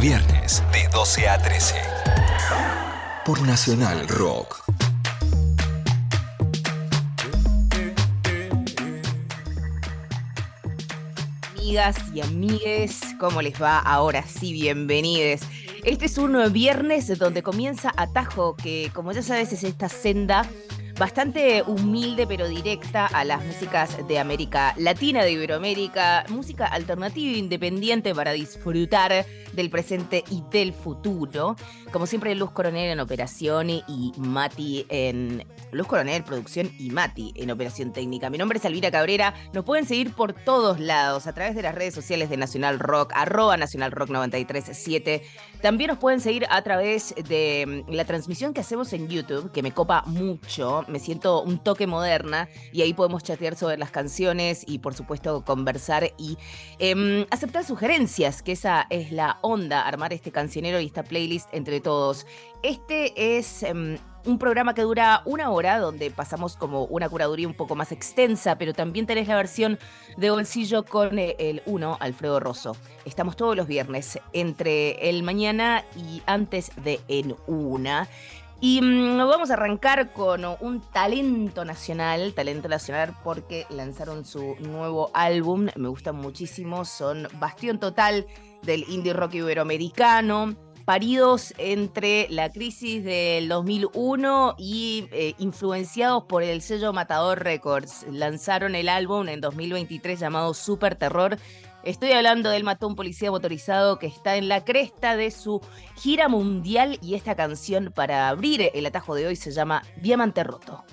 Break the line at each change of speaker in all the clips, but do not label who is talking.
Viernes de 12 a 13. Por Nacional Rock.
Amigas y amigues, ¿cómo les va? Ahora sí, bienvenidos. Este es un viernes donde comienza Atajo, que como ya sabes es esta senda bastante humilde pero directa a las músicas de América Latina, de Iberoamérica, música alternativa e independiente para disfrutar del presente y del futuro. Como siempre, Luz Coronel en operación y Mati en. Luz Coronel, producción y Mati en operación técnica. Mi nombre es Elvira Cabrera. Nos pueden seguir por todos lados a través de las redes sociales de Nacional Rock, arroba Nacional Rock 937. También nos pueden seguir a través de mm, la transmisión que hacemos en YouTube, que me copa mucho. Me siento un toque moderna y ahí podemos chatear sobre las canciones y, por supuesto, conversar y em, aceptar sugerencias, que esa es la onda, armar este cancionero y esta playlist entre todos. Este es em, un programa que dura una hora, donde pasamos como una curaduría un poco más extensa, pero también tenés la versión de bolsillo con eh, el uno, Alfredo Rosso. Estamos todos los viernes entre el mañana y antes de en una. Y mm, vamos a arrancar con un talento nacional, talento nacional porque lanzaron su nuevo álbum, me gusta muchísimo, son Bastión Total del indie rock iberoamericano, paridos entre la crisis del 2001 y eh, influenciados por el sello Matador Records. Lanzaron el álbum en 2023 llamado Super Terror. Estoy hablando del matón policía motorizado que está en la cresta de su gira mundial y esta canción para abrir el atajo de hoy se llama Diamante Roto.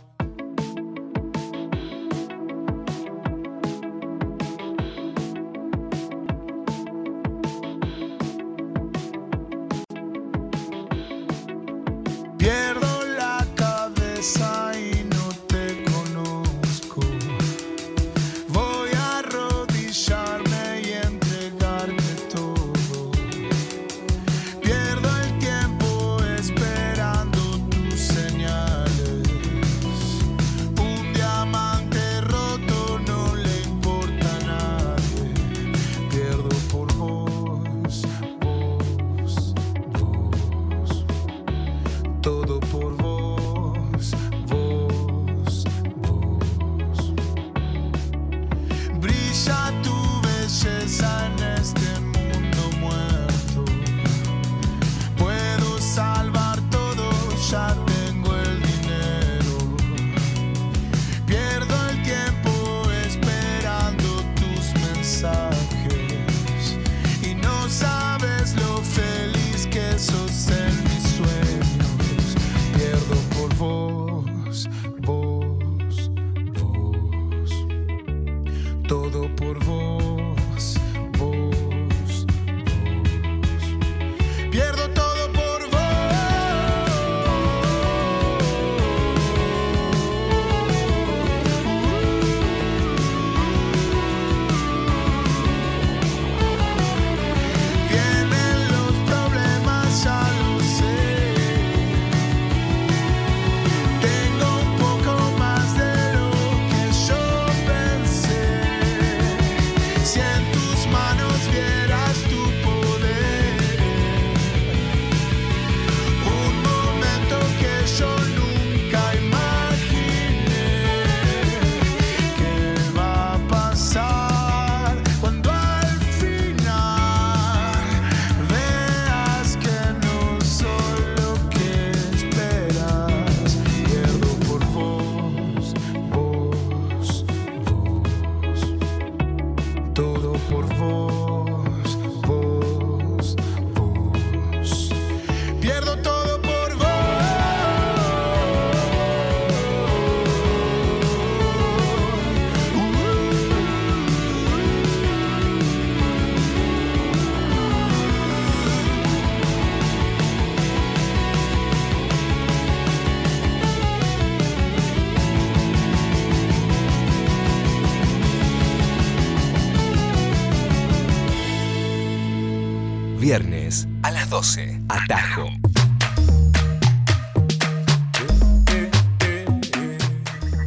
12. Atajo.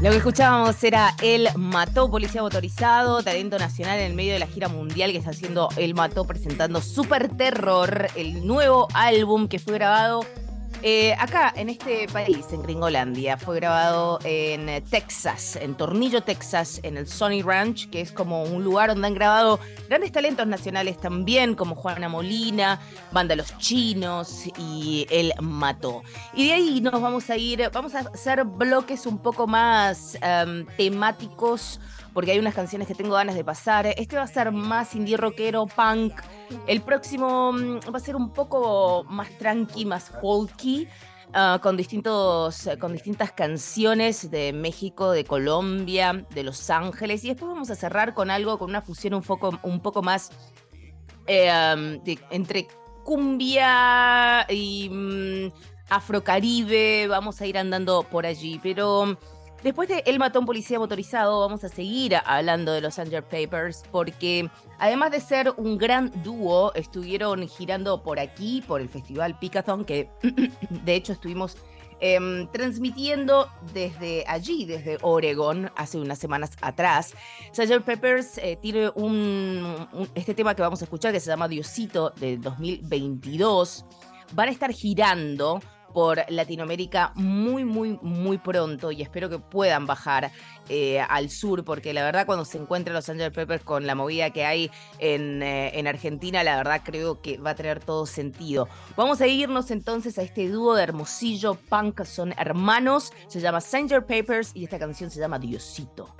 Lo que escuchábamos era El Mató, policía motorizado, talento nacional en el medio de la gira mundial que está haciendo El Mató presentando Super Terror, el nuevo álbum que fue grabado eh, acá, en este país, en Gringolandia, fue grabado en Texas, en Tornillo, Texas, en el Sony Ranch, que es como un lugar donde han grabado grandes talentos nacionales también, como Juana Molina, Banda Los Chinos y El Mató. Y de ahí nos vamos a ir, vamos a hacer bloques un poco más em, temáticos porque hay unas canciones que tengo ganas de pasar. Este va a ser más indie rockero, punk. El próximo mm, va a ser un poco más tranqui, más folky. Ah, con, distintos, con distintas canciones de México, de Colombia, de Los Ángeles. Y después vamos a cerrar con algo, con una fusión un poco, un poco más eh, entre cumbia y mm, afrocaribe. Vamos a ir andando por allí. Pero Después de El Matón Policía Motorizado, vamos a seguir hablando de los Anger Papers, porque además de ser un gran dúo, estuvieron girando por aquí, por el Festival Picathon, que de hecho estuvimos em, transmitiendo desde allí, desde Oregon, hace unas semanas atrás. Sgt. Peppers eh, tiene un, este tema que vamos a escuchar que se llama Diosito del 2022. Van a estar girando por Latinoamérica muy, muy, muy pronto y espero que puedan bajar eh, al sur, porque la verdad cuando se encuentran los Angel Peppers con la movida que hay en, eh, en, Argentina, la verdad creo que va a tener todo sentido. Vamos a irnos entonces a este dúo de Hermosillo Punk, son hermanos, se llama Sanger Papers y esta canción se llama Diosito.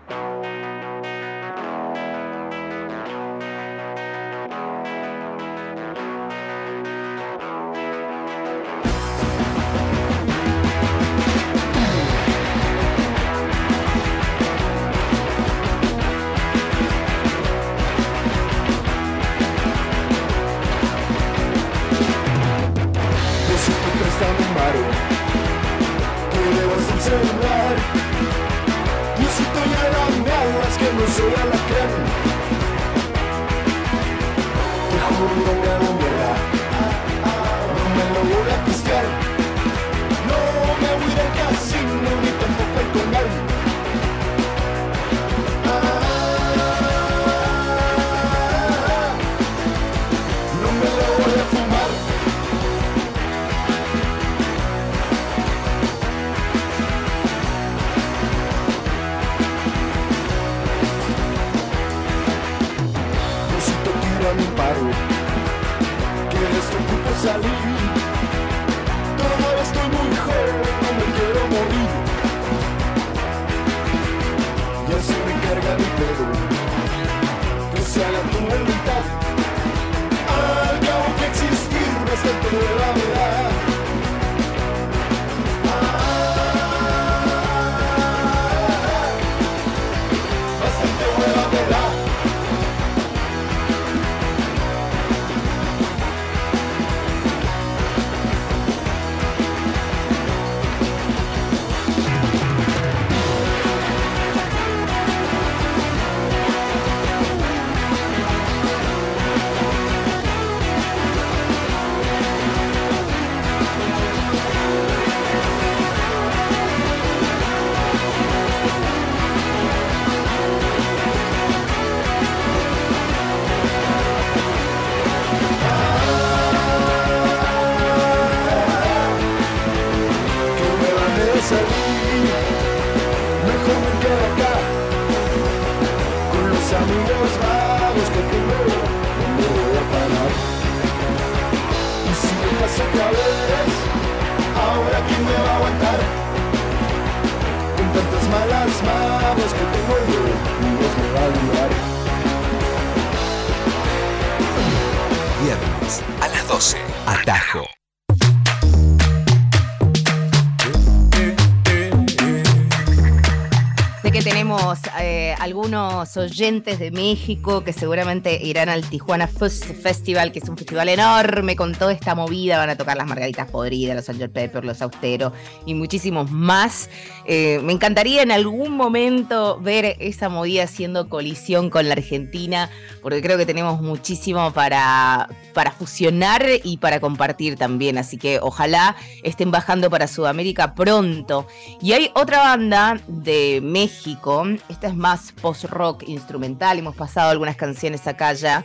Algunos oyentes de México que seguramente irán al Tijuana Festival, que es un festival enorme con toda esta movida. Van a tocar las margaritas podridas, los Sgt. Pepper, los austeros y muchísimos más. Eh, me encantaría en algún momento ver esa movida haciendo colisión con la Argentina, porque creo que tenemos muchísimo para, para fusionar y para compartir también. Así que ojalá estén bajando para Sudamérica pronto. Y hay otra banda de México, esta es más post-rock instrumental, hemos pasado algunas canciones acá ya.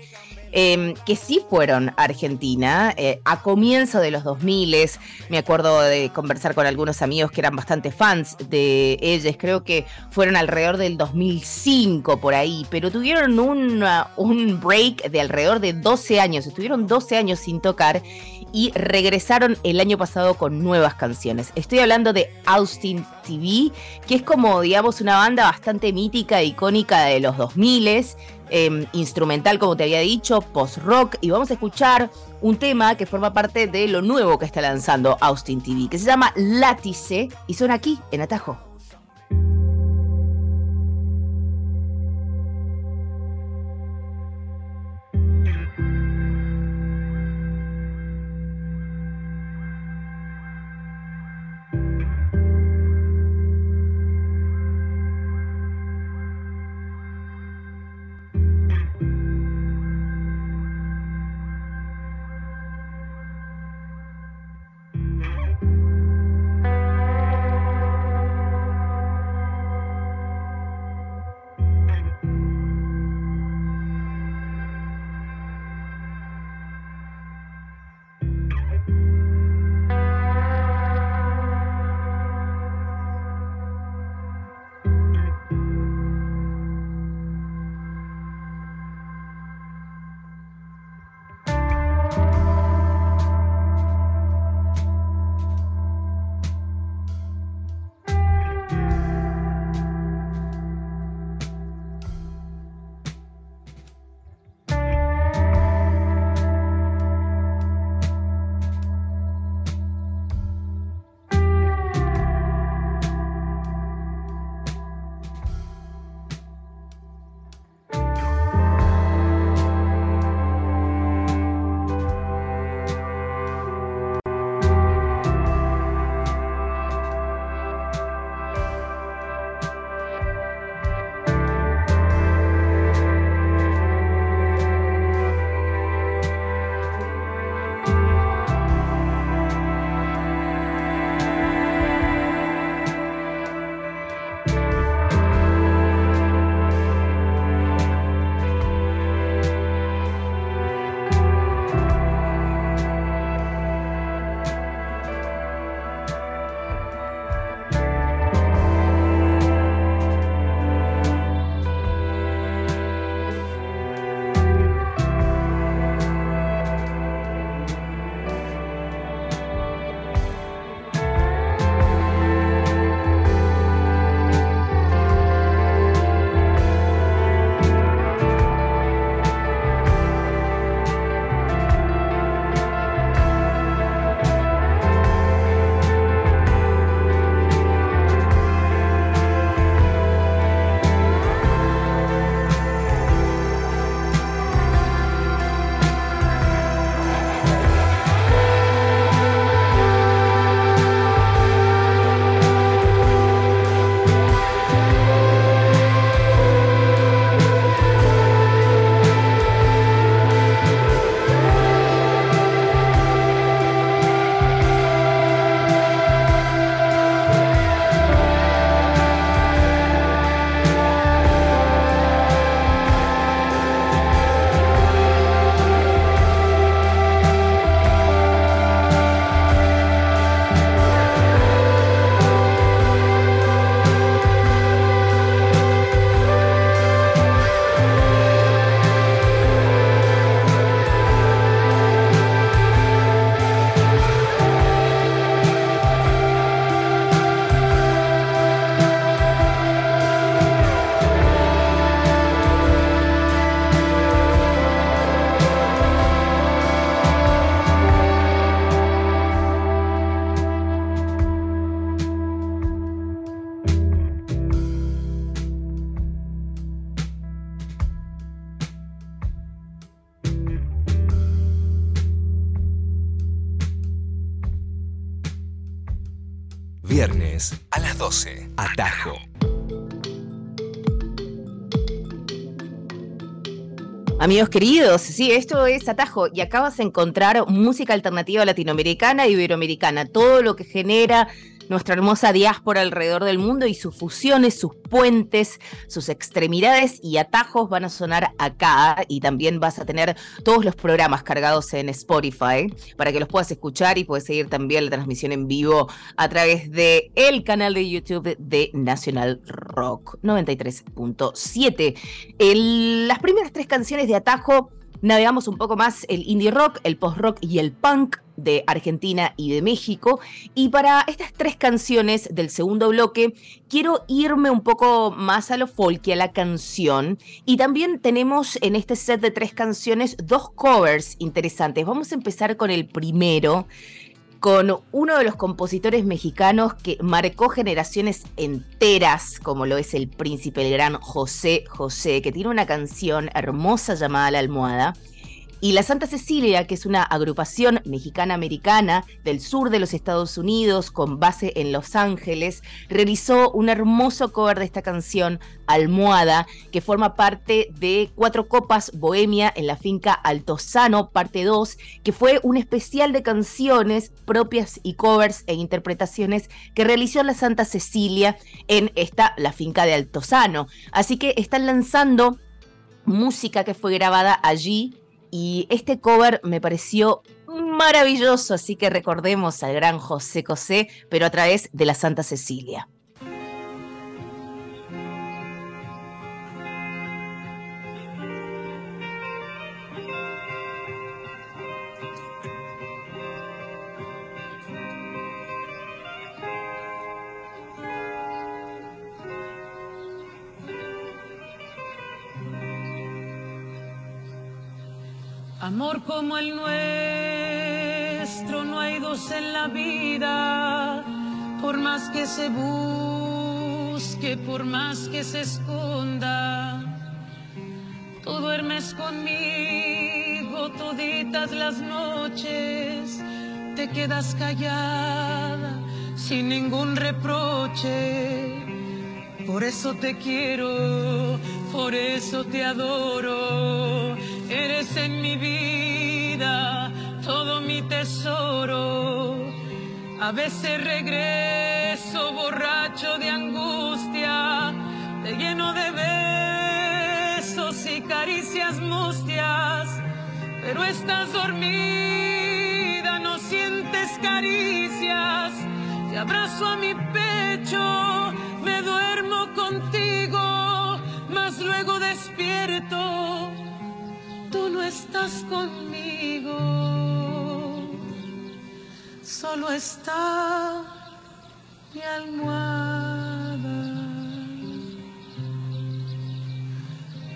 Em, que sí fueron a Argentina eh, a comienzo de los 2000. Me acuerdo de conversar con algunos amigos que eran bastante fans de ellos. Creo que fueron alrededor del 2005 por ahí, pero tuvieron un break de alrededor de 12 años. Estuvieron 12 años sin tocar y regresaron el año pasado con nuevas canciones. Estoy hablando de Austin TV, que es como, digamos, una banda bastante mítica e icónica de los 2000 Em, instrumental, como te había dicho, post-rock, y vamos a escuchar un tema que forma parte de lo nuevo que está lanzando Austin TV, que se llama Látice, y son aquí, en Atajo. Amigos queridos, sí, esto es Atajo y acá vas a encontrar música alternativa latinoamericana y iberoamericana, todo lo que genera nuestra hermosa diáspora alrededor del mundo y sus fusiones, sus puentes, sus extremidades y atajos van a sonar acá y también vas a tener todos los programas cargados en Spotify para que los puedas escuchar y puedes seguir también la transmisión en vivo a través de el canal de YouTube de Nacional Rock 93.7. Las primeras tres canciones de atajo navegamos un poco más el indie rock, el post rock y el punk de Argentina y de México. Y para estas tres canciones del segundo bloque, quiero irme un poco más a lo folk y a la canción. Y también tenemos en este set de tres canciones dos covers interesantes. Vamos a empezar con el primero con uno de los compositores mexicanos que marcó generaciones enteras, como lo es el príncipe, el gran José José, que tiene una canción hermosa llamada La Almohada. Y la Santa Cecilia, que es una agrupación mexicana-americana del sur de los Estados Unidos con base en Los Ángeles, realizó un hermoso cover de esta canción, Almohada, que forma parte de Cuatro Copas Bohemia en la finca Altozano, parte 2, que fue un especial de canciones propias y covers e interpretaciones que realizó la Santa Cecilia en esta, la finca de Altozano. Así que están lanzando música que fue grabada allí y este cover me pareció maravilloso, así que recordemos al gran José José, pero a través de la Santa Cecilia.
Amor como el nuestro, no hay dos en la vida, por más que se busque, por más que se esconda. Tú duermes conmigo toditas las noches, te quedas callada sin ningún reproche. Por eso te quiero, por eso te adoro Eres en mi vida todo mi tesoro. A veces regreso borracho de angustia, te lleno de besos y caricias mustias, pero estás dormida, no sientes caricias. Te abrazo a mi pecho, me duermo contigo, mas luego despierto tú no estás conmigo, solo está mi almohada.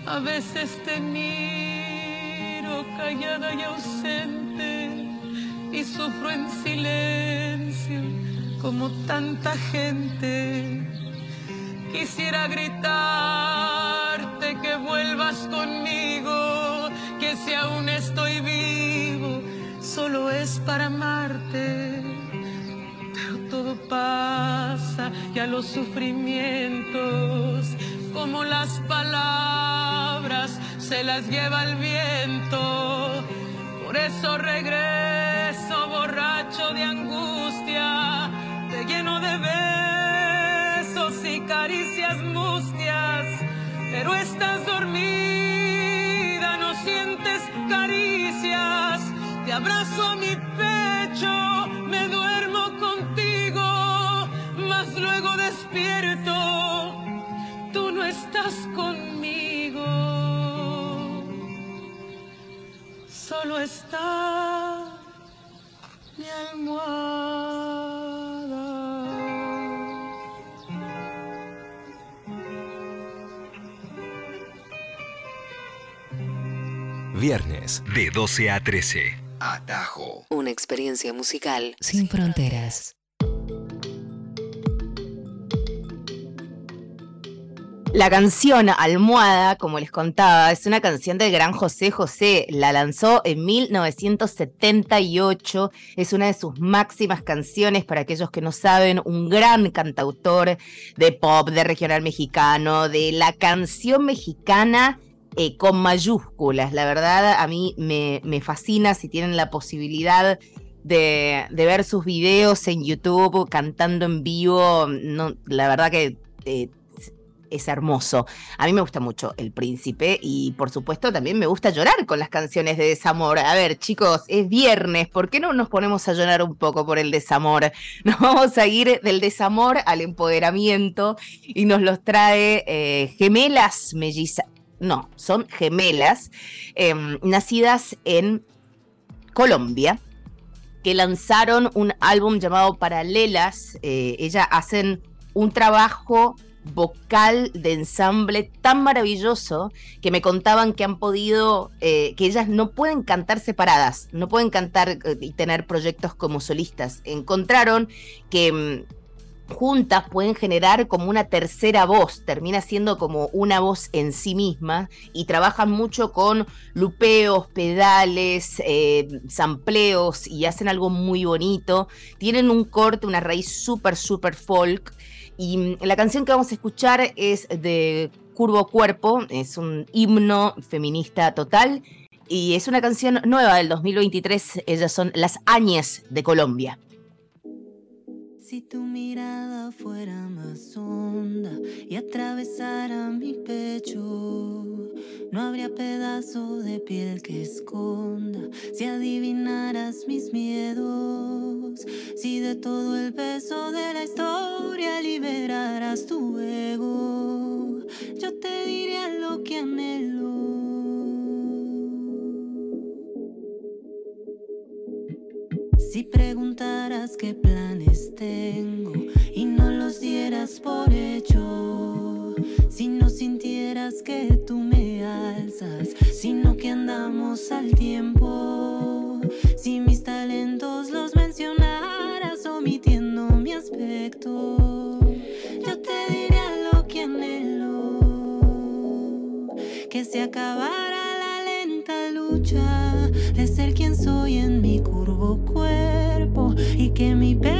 A veces te miro callada y ausente y sufro en silencio como tanta gente. Quisiera gritarte que vuelvas conmigo que si aún estoy vivo, solo es para amarte. Pero todo pasa y a los sufrimientos, como las palabras, se las lleva el viento. Por eso regreso borracho de angustia, te lleno de besos y caricias mustias, pero estás dormida, sientes caricias, te abrazo a mi pecho, me duermo contigo, mas luego despierto, tú no estás conmigo, solo está mi almohada.
Viernes de 12 a 13. Atajo.
Una experiencia musical sin fronteras.
La canción Almohada, como les contaba, es una canción del gran José José. La lanzó en 1978. Es una de sus máximas canciones, para aquellos que no saben, un gran cantautor de pop, de regional mexicano, de la canción mexicana eh, con mayúsculas. La verdad, a mí me, fascina si tienen la posibilidad de, ver sus videos en YouTube cantando en vivo. No, la verdad que eh, es hermoso. A mí me gusta mucho El Príncipe y por supuesto también me gusta llorar con las canciones de desamor. A ver, chicos, es viernes, ¿por qué no nos ponemos a llorar un poco por el desamor? Nos vamos a ir del desamor al empoderamiento y nos los trae eh, gemelas mellizas. No, son gemelas em, nacidas en Colombia que lanzaron un álbum llamado Paralelas. Eh, ellas hacen un trabajo vocal de ensamble tan maravilloso que me contaban que han podido, eh, que ellas no pueden cantar separadas, no pueden cantar eh, y tener proyectos como solistas. Encontraron que mm, juntas pueden generar como una tercera voz, termina siendo como una voz en sí misma y trabajan mucho con lupeos, pedales, eh, sampleos y hacen algo muy bonito. Tienen un corte, una raíz súper, súper folk y la canción que vamos a escuchar es de Curvo Cuerpo, es un himno feminista total y es una canción nueva del 2023. Ellas son Las Añes de Colombia.
Si tu mirada fuera más honda y atravesara mi pecho, no habría pedazo de piel que esconda. Si adivinaras mis miedos, si de todo el peso de la historia liberaras tu ego, yo te diría lo que anhelo. Si preguntaras qué planes tengo y no los dieras por hecho, si no sintieras que tú me alzas, sino que andamos al tiempo, si mis talentos los mencionaras omitiendo mi aspecto, yo te diría lo que anhelo, que se acabara la lenta lucha de ser quien soy en mi cuerpo y que mi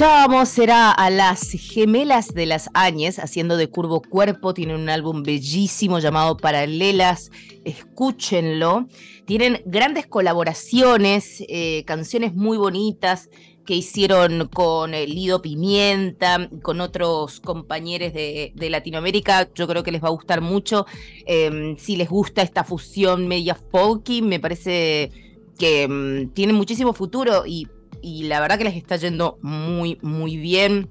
escuchábamos era a las gemelas de las Áñez haciendo de Curvo Cuerpo. Tienen un álbum bellísimo llamado Paralelas. Escúchenlo. Tienen grandes colaboraciones, eh, canciones muy bonitas que hicieron con Lido Pimienta, con otros compañeros de, Latinoamérica. Yo creo que les va a gustar mucho. Em, si les gusta esta fusión media folky, me parece que em, tiene muchísimo futuro y y la verdad que les está yendo muy, muy bien.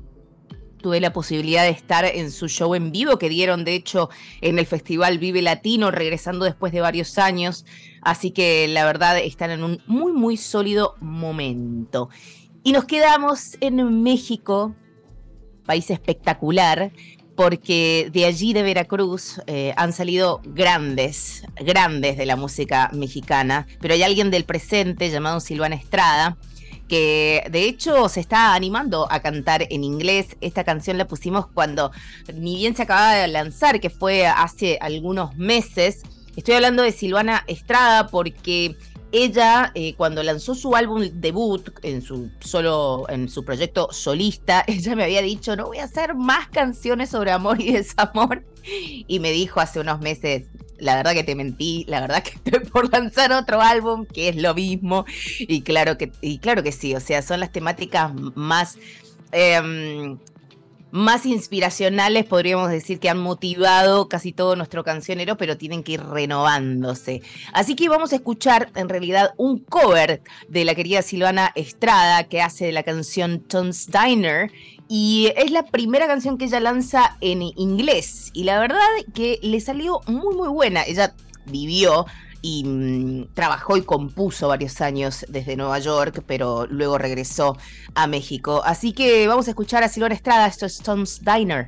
Tuve la posibilidad de estar en su show en vivo que dieron, de hecho, en el Festival Vive Latino, regresando después de varios años. Así que la verdad están en un muy, muy sólido momento. Y nos quedamos en México, país espectacular, porque de allí de Veracruz eh, han salido grandes, grandes de la música mexicana, pero hay alguien del presente llamado Silvana Estrada, que de hecho se está animando a cantar en inglés. Esta canción la pusimos cuando ni bien se acababa de lanzar, que fue hace algunos meses. Estoy hablando de Silvana Estrada porque ella eh, cuando lanzó su álbum debut en su solo en su proyecto solista, ella me había dicho, "No voy a hacer más canciones sobre amor y desamor." Y me dijo hace unos meses, la verdad que te mentí, la verdad que estoy por lanzar otro álbum que es lo mismo y claro que, y claro que sí, o sea, son las temáticas más... Em, más inspiracionales, podríamos decir, que han motivado casi todo nuestro cancionero, pero tienen que ir renovándose. Así que vamos a escuchar en realidad un cover de la querida Silvana Estrada que hace de la canción Tom's Diner y es la primera canción que ella lanza en inglés. Y la verdad que le salió muy, muy buena. Ella vivió y mm, trabajó y compuso varios años desde Nueva York, pero luego regresó a México. Así que vamos a escuchar a Silvana Estrada, esto es Tom's Diner.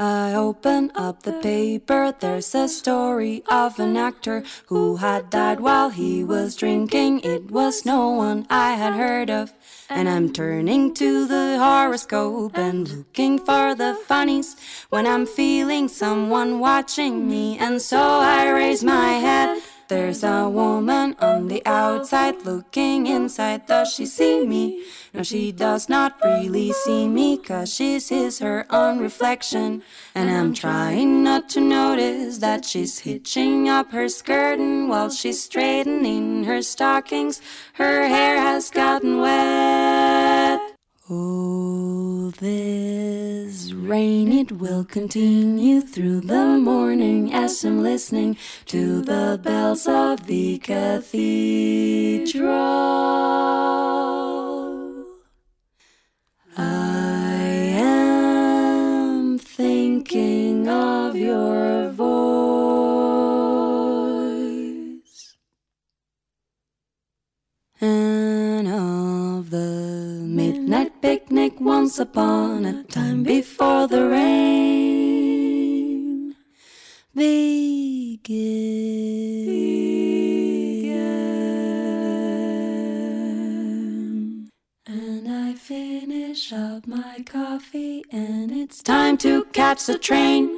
I open up the paper, there's a story of an actor who had died while he was drinking. It was no one I had heard of. And I'm turning to the horoscope and looking for the funnies when I'm feeling someone watching me. And so I raise my head there's a woman on the outside looking inside. Does she see me? No, she does not really see me, cause she sees her own reflection. And I'm trying not to notice that she's hitching up her skirting while she's straightening her stockings. Her hair has gotten wet. Oh, this rain, it will continue through the morning as I'm listening to the bells of the cathedral. I am thinking of your voice picnic once upon a time before the rain began. And I finish up my coffee, and it's time to catch the train.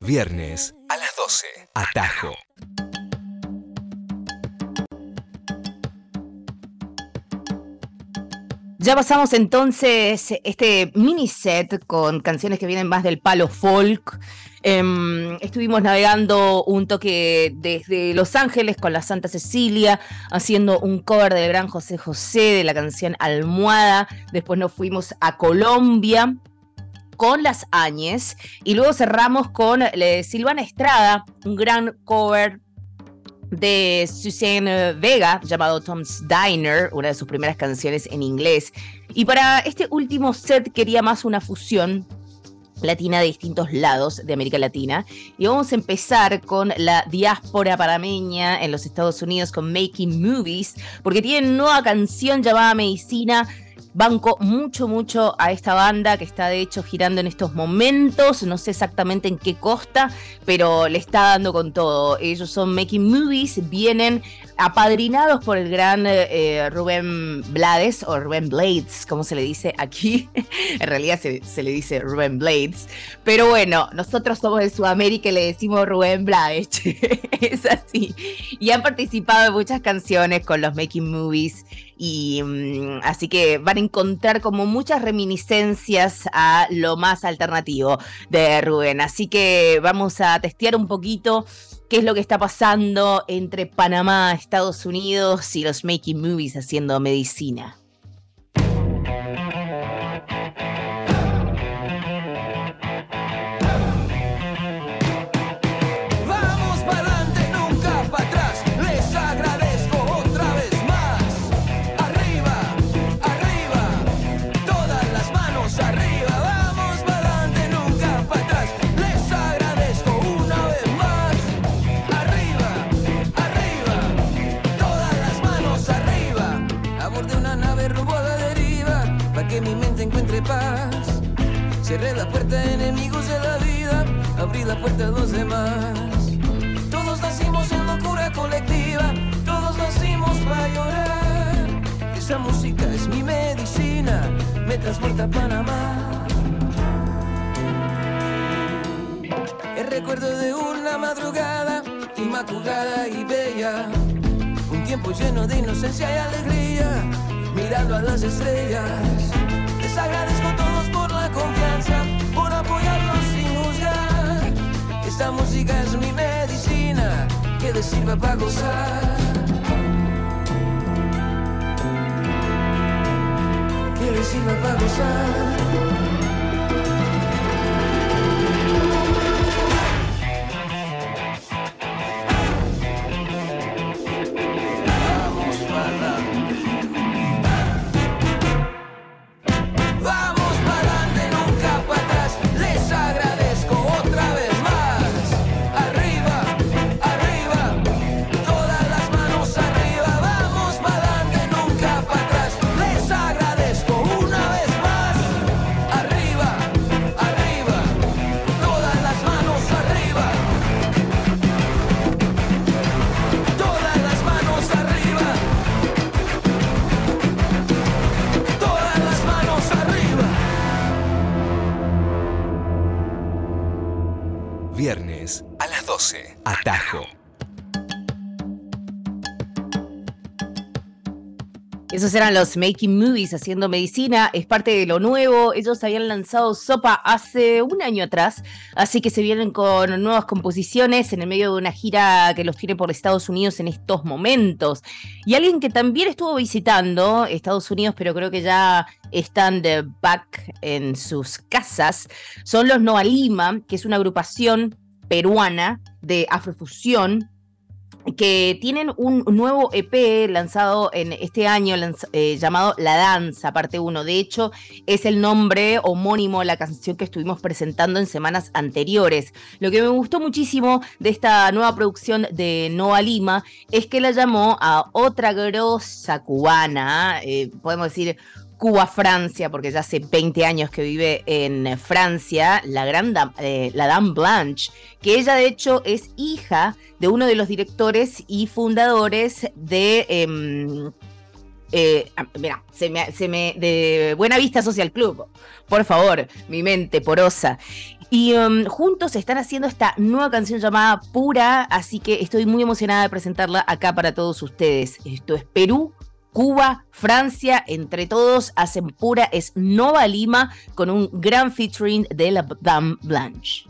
Viernes a las 12. Atajo.
Ya pasamos entonces este mini set con canciones que vienen más del palo folk. Em, estuvimos navegando un toque desde Los Ángeles con la Santa Cecilia, haciendo un cover del gran José José de la canción Almohada. Después nos fuimos a Colombia con las Áñez y luego cerramos con eh, Silvana Estrada, un gran cover de Suzanne Vega llamado Tom's Diner, una de sus primeras canciones en inglés. Y para este último set quería más una fusión latina de distintos lados de América Latina. Y vamos a empezar con la diáspora panameña en los Estados Unidos con Making Movies, porque tienen nueva canción llamada Medicina Banco mucho, mucho a esta banda que está de hecho girando en estos momentos. No sé exactamente en qué costa, pero le está dando con todo. Ellos son Making Movies, vienen apadrinados por el gran eh, Rubén Blades o Rubén Blades, como se le dice aquí. en realidad se, le dice Rubén Blades. Pero bueno, nosotros somos de Sudamérica y le decimos Rubén Blades. es así. Y han participado en muchas canciones con los Making Movies. Y mm, así que van a encontrar como muchas reminiscencias a lo más alternativo de Rubén. Así que vamos a testear un poquito qué es lo que está pasando entre Panamá, Estados Unidos y los Making Movies haciendo medicina.
Les sirva para gozar. Que les sirva para gozar.
Esos eran los Making Movies haciendo medicina, es parte de lo nuevo. Ellos habían lanzado Sopa hace un año atrás, así que se vienen con nuevas composiciones en el medio de una gira que los tiene por Estados Unidos en estos momentos. Y alguien que también estuvo visitando Estados Unidos, pero creo que ya están de back en sus casas, son los Noa Lima, que es una agrupación peruana de afrofusión que tienen un nuevo EP lanzado en este año eh, llamado La Danza, parte 1. De hecho, es el nombre homónimo a la canción que estuvimos presentando en semanas anteriores. Lo que me gustó muchísimo de esta nueva producción de Noa Lima es que la llamó a otra grosa cubana, eh, podemos decir Cuba-Francia, porque ya hace 20 años que vive en Francia, la gran eh, la Dame Blanche, que ella de hecho es hija de uno de los directores y fundadores de... Em, eh, ah, mira, se me, de Buena Vista Social Club, por favor, mi mente porosa. Y um, juntos están haciendo esta nueva canción llamada Pura, así que estoy muy emocionada de presentarla acá para todos ustedes. Esto es Perú, Cuba, Francia, entre todos hacen Pura, es Nova Lima con un gran featuring de la Dame Blanche.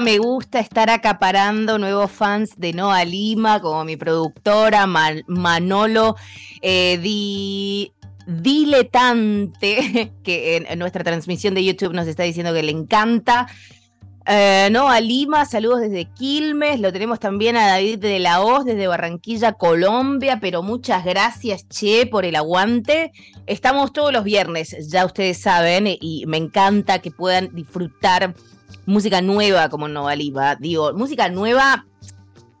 Me gusta estar acaparando nuevos fans de Noa Lima, como mi productora Manolo eh, Diletante, que en, nuestra transmisión de YouTube nos está diciendo que le encanta. Eh, Noa Lima, saludos desde Quilmes, lo tenemos también a David de la Hoz desde Barranquilla, Colombia, pero muchas gracias, Che, por el aguante. Estamos todos los viernes, ya ustedes saben, y me encanta que puedan disfrutar música nueva como Nova Lima. Digo, música nueva,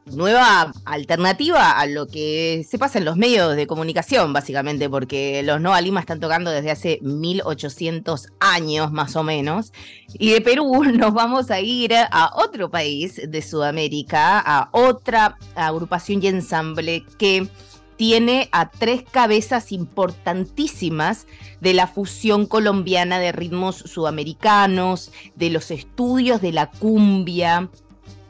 nueva alternativa a lo que se pasa en los medios de comunicación, básicamente, porque los Nova Lima están tocando desde hace 1800 años más o menos. Y de Perú nos vamos a ir a otro país de Sudamérica, a otra agrupación y ensamble que tiene a tres cabezas importantísimas de la fusión colombiana de ritmos sudamericanos, de los estudios de la cumbia,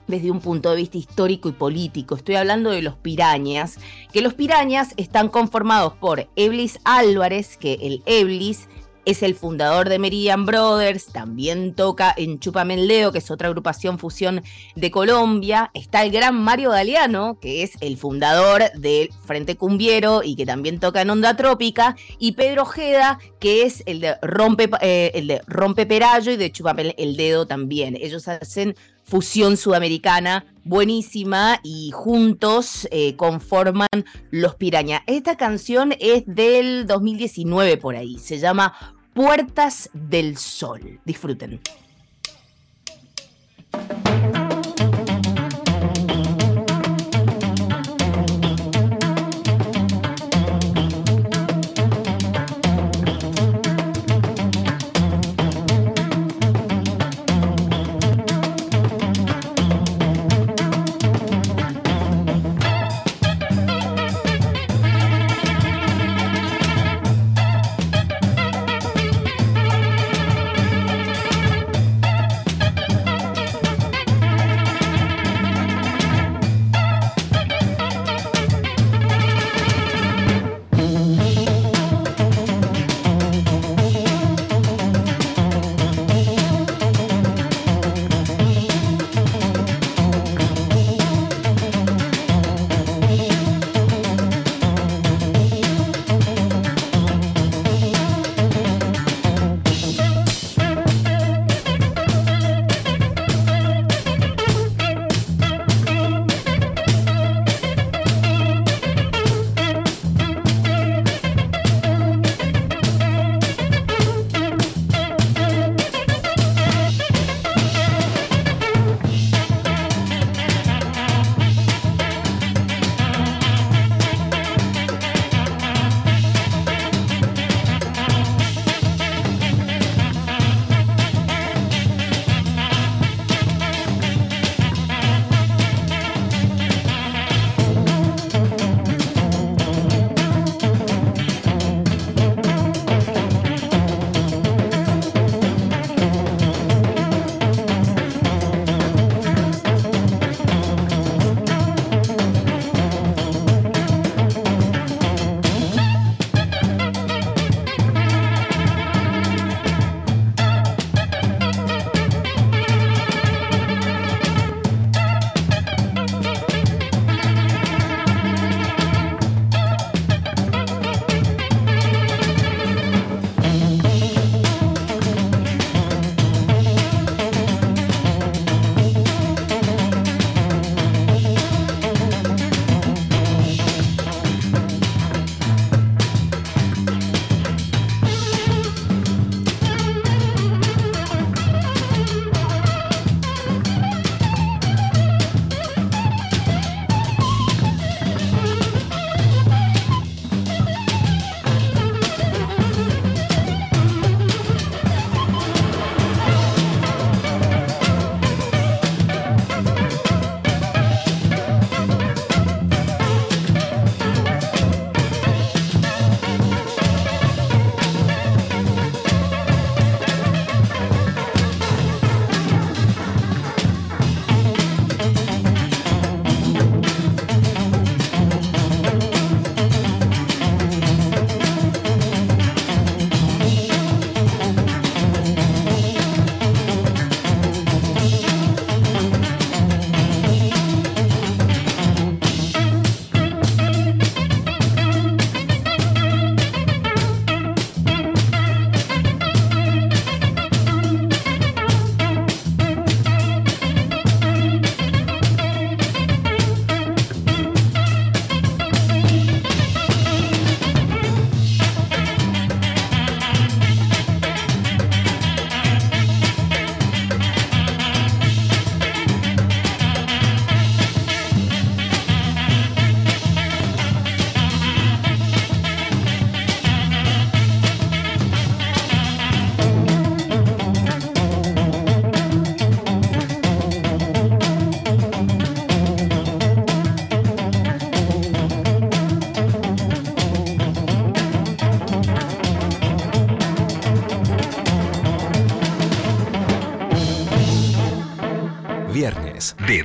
desde un punto de vista histórico y político. Estoy hablando de los pirañas, que los pirañas están conformados por Eblis Álvarez, que el Eblis es el fundador de Meridian Brothers, también toca en Chupamendeo, que es otra agrupación fusión de Colombia. Está el gran Mario Galeano, que es el fundador del Frente Cumbiero y que también toca en Onda Trópica. Y Pedro Ojeda, que es el de Rompe, eh, el de Rompe Perayo y de Chupame el Dedo también. Ellos hacen fusión sudamericana buenísima y juntos eh, conforman Los Piraña. Esta canción es del 2019 por ahí, se llama Puertas del Sol. Disfruten.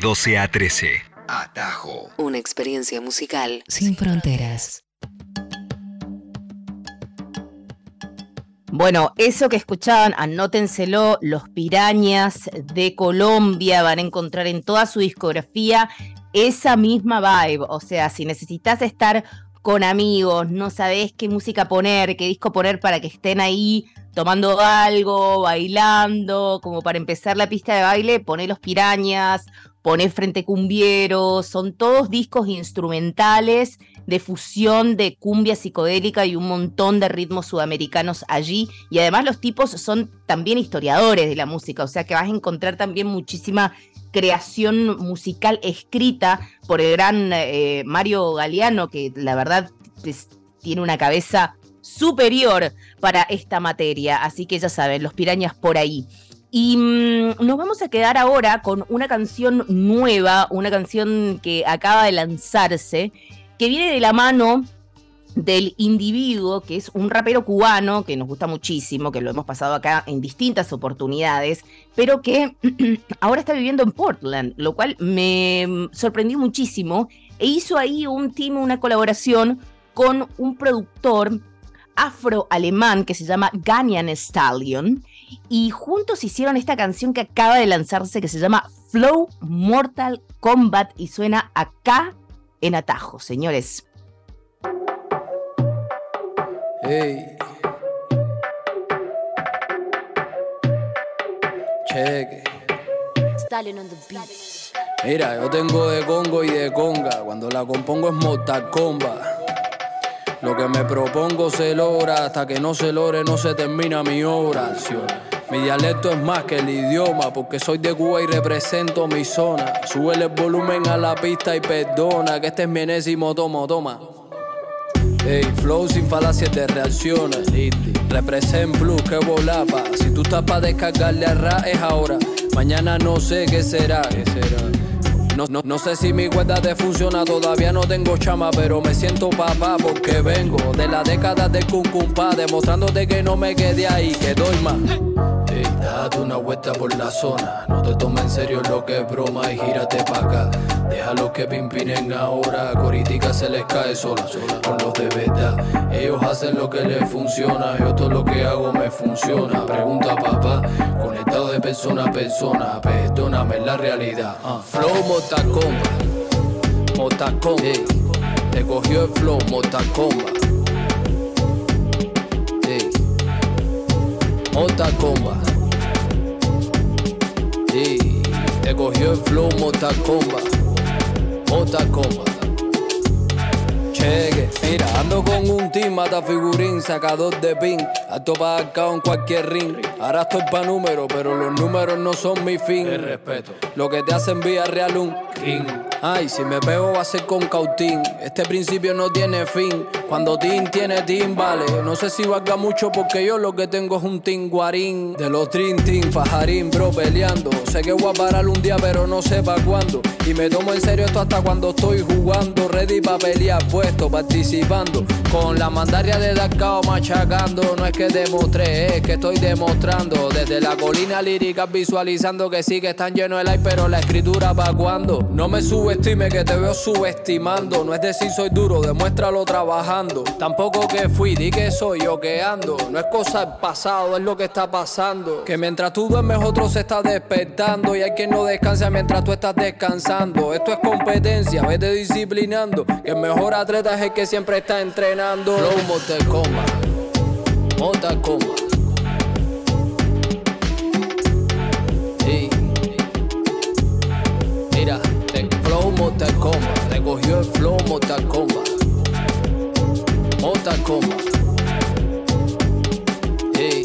12 a 13.
Atajo. Una experiencia musical sin fronteras.
Bueno, eso que escuchaban, anótenselo, los pirañas de Colombia van a encontrar en toda su discografía esa misma vibe. O sea, si necesitas estar con amigos, no sabes qué música poner, qué disco poner para que estén ahí tomando algo, bailando, como para empezar la pista de baile, poné los pirañas, poné frente cumbiero, son todos discos instrumentales de fusión de cumbia psicodélica y un montón de ritmos sudamericanos allí. Y además los tipos son también historiadores de la música, o sea que vas a encontrar también muchísima creación musical escrita por el gran eh, Mario Galeano, que la verdad tiene una cabeza superior para esta materia. Así que ya saben, los pirañas por ahí. Y mm, nos vamos a quedar ahora con una canción nueva, una canción que acaba de lanzarse que viene de la mano del individuo, que es un rapero cubano que nos gusta muchísimo, que lo hemos pasado acá en distintas oportunidades, pero que ahora está viviendo en Portland, lo cual me sorprendió muchísimo, e hizo ahí un team, una colaboración con un productor afro-alemán que se llama Ganyan Stallion, y juntos hicieron esta canción que acaba de lanzarse que se llama Flow Mortal Kombat y suena acá en atajo, señores.
Hey. Cheque. Mira, yo tengo de Congo y de conga. Cuando la compongo es mortal comba. Lo que me propongo se logra, hasta que no se logre no se termina mi oración. Mi dialecto es más que el idioma, porque soy de Cuba y represento mi zona. Sube el volumen a la pista y perdona, que este es mi enésimo tomo, toma. Hey, flow sin falacias de reacciones. Represent blue, que volapa. Si tú estás para descargarle a ra, es ahora. Mañana no sé será. ¿Qué será? No, no, no, sé si mi cuenta te funciona, todavía no tengo chama, pero me siento papá porque vengo de la década del cuncumpa, demostrándote que no me quedé ahí, que doy más. Date una vuelta por la zona, no te tomes en serio lo que es broma y gírate pa' acá. Déjalo que pimpinen ahora, coritica se les cae sola, sola con los de verdad. Ellos hacen lo que les funciona, yo todo lo que hago me funciona. Pregunta papá, conectado de persona a persona, perdóname la realidad. Uh. Flow Motacomba, Motacomba, hey. te cogió el flow Motacomba. Hey. Motacomba. Sí, te cogió el flow Motacomba. Motacomba. Cheque, mira, ando con un team, mata figurín, sacador de pin, alto para acá en cualquier ring. Ahora estoy pa' número, pero los números no son mi fin. El respeto. Lo que te hacen vía real un king. Ay, si me pego va a ser con cautín. Este principio no tiene fin. Cuando Team tiene Team, vale. No sé si valga mucho porque yo lo que tengo es un Team Guarín. De los Dream Team, Fajarín, bro, peleando. Sé que voy a parar un día, pero no sé pa' cuándo. Y me tomo en serio esto hasta cuando estoy jugando. Ready pa' pelear, puesto, participando. Con la mandaria de Dakao machacando. No es que demostré, es que estoy demostrando. Desde la colina lírica visualizando que sí que están llenos de like, pero la escritura pa' cuando. No me subestime que te veo subestimando. No es decir soy duro, demuéstralo trabajando. Tampoco que fui, di que soy yo que ando. No es cosa del pasado, es lo que está pasando. Que mientras tú duermes, otro se está despertando. Y hay quien no descansa mientras tú estás descansando. Esto es competencia, vete disciplinando. Que el mejor atleta es el que siempre está entrenando. Flow Mortal Kombat. Mortal Kombat. Sí. Mortal Kombat. Te cogió el Flow Mortal Kombat. Mortal Kombat. Sí.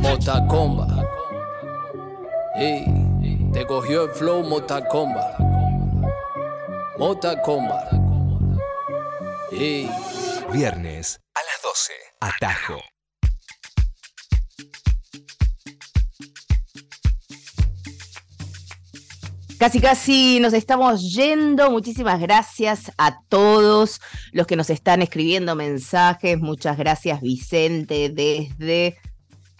Mortal. Sí. Te cogió el Flow Mortal Kombat. Mortal Kombat. Sí.
Viernes a las 12. Atajo.
Casi, casi nos estamos yendo. Muchísimas gracias a todos los que nos están escribiendo mensajes. Muchas gracias, Vicente, desde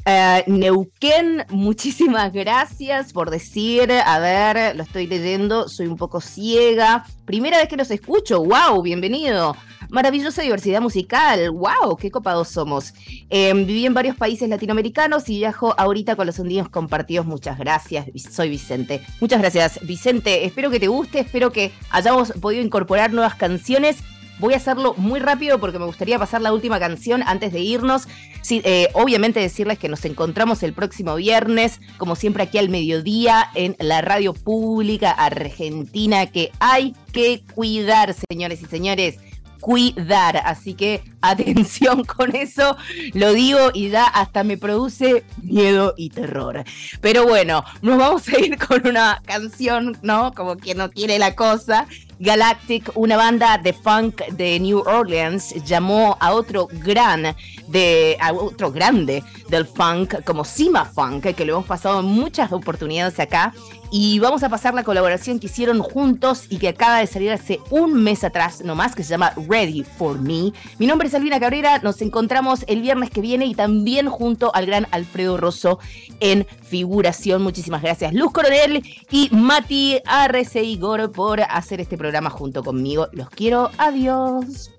eh, Neuquén. Muchísimas gracias por decir, a ver, lo estoy leyendo, soy un poco ciega. Primera vez que los escucho, wow, bienvenido. Maravillosa diversidad musical. ¡Wow! ¡Qué copados somos! Em, viví en varios países latinoamericanos y viajo ahorita con los hundidos compartidos. Muchas gracias. Soy Vicente. Muchas gracias, Vicente. Espero que te guste, espero que hayamos podido incorporar nuevas canciones Voy a hacerlo muy rápido porque me gustaría pasar la última canción antes de irnos. Eh, obviamente decirles que nos encontramos el próximo viernes, como siempre aquí al mediodía, en la radio pública argentina, que hay que cuidar, señores y señores cuidar. Así que atención con eso, lo digo y ya hasta me produce miedo y terror. Pero bueno, nos vamos a ir con una canción, ¿no? Como quien no quiere la cosa. Galactic, una banda de funk de New Orleans, llamó a otro gran de a otro grande del funk como Sima Funk, que lo hemos pasado en muchas oportunidades acá y vamos a pasar la colaboración que hicieron juntos y que acaba de salir hace un mes atrás nomás, que se llama Ready for Me. Mi nombre es Albina Cabrera, nos encontramos el viernes que viene y también junto al gran Alfredo Rosso en figuración. Muchísimas gracias Luz Coronel y Mati Arrece Igor por hacer este programa junto conmigo. Los quiero, adiós.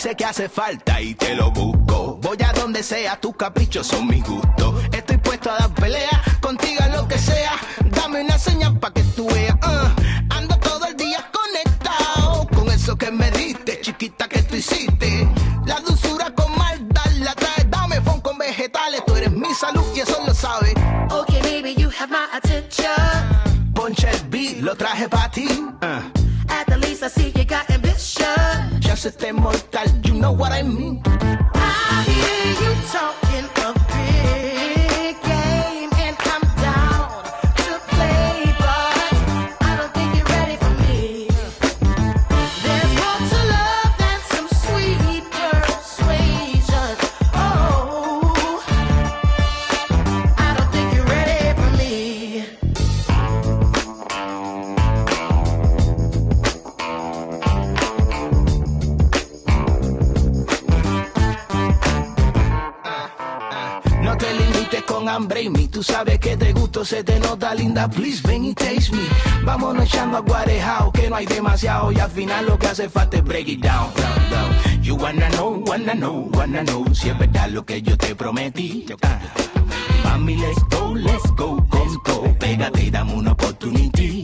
Sé que hace falta y te lo busco. Voy a donde sea, tus caprichos son mi gusto. Estoy puesto a dar pelea, contigo lo que sea. Dame una señal pa' que tú veas. Uh. ando todo el día conectado con eso que me diste, chiquita que tú hiciste. La dulzura con maldad la trae. Dame fon con vegetales, tú eres mi salud y eso lo sabes.
Okay, baby, you have my attention.
Ponche el beat, lo traje para ti. Uh. Mortal, you know what I mean. Tú sabes que te gusto, se te nota linda. Please ven y taste me. Vámonos echando a guarejao, que no hay demasiado. Y al final lo que hace falta es break it down, You wanna know, wanna know, wanna know. Si es verdad lo que yo te prometí. Ah. Mami, let's go, let's go, con todo. Pégate y dame una oportunidad.